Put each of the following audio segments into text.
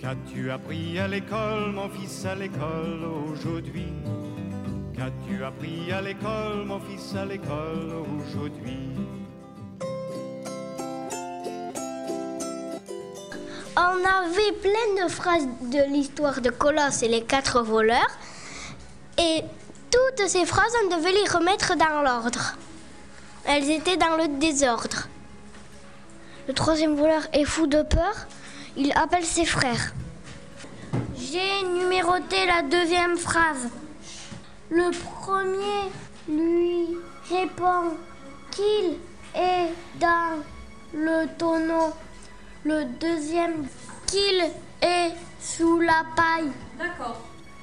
Qu'as-tu appris à l'école, mon fils, à l'école aujourd'hui? Qu'as-tu appris à l'école, mon fils, à l'école aujourd'hui? On avait plein de phrases de l'histoire de Colosse et les quatre voleurs. Et toutes ces phrases, on devait les remettre dans l'ordre. Elles étaient dans le désordre. Le troisième voleur est fou de peur. Il appelle ses frères. J'ai numéroté la deuxième phrase. Le premier lui répond qu'il est dans le tonneau. Le deuxième qu'il est sous la paille. D'accord.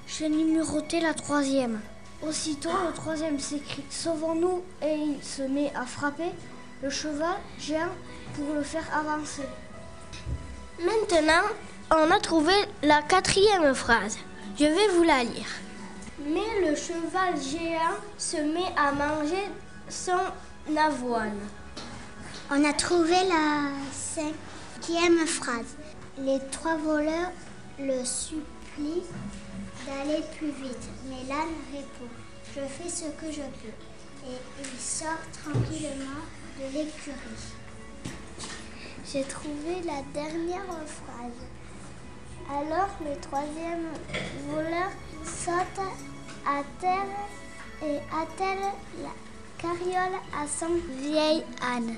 J'ai numéroté la troisième. Aussitôt, le troisième s'écrie Sauvons-nous et il se met à frapper le cheval géant pour le faire avancer. Maintenant, on a trouvé la quatrième phrase. Je vais vous la lire. Mais le cheval géant se met à manger son avoine. On a trouvé la cinquième phrase. Les trois voleurs le supplient d'aller plus vite, mais l'âne répond Je fais ce que je peux. Et il sort tranquillement de l'écurie. J'ai trouvé la dernière phrase. Alors le troisième voleur saute à terre et attelle la carriole à son vieil âne.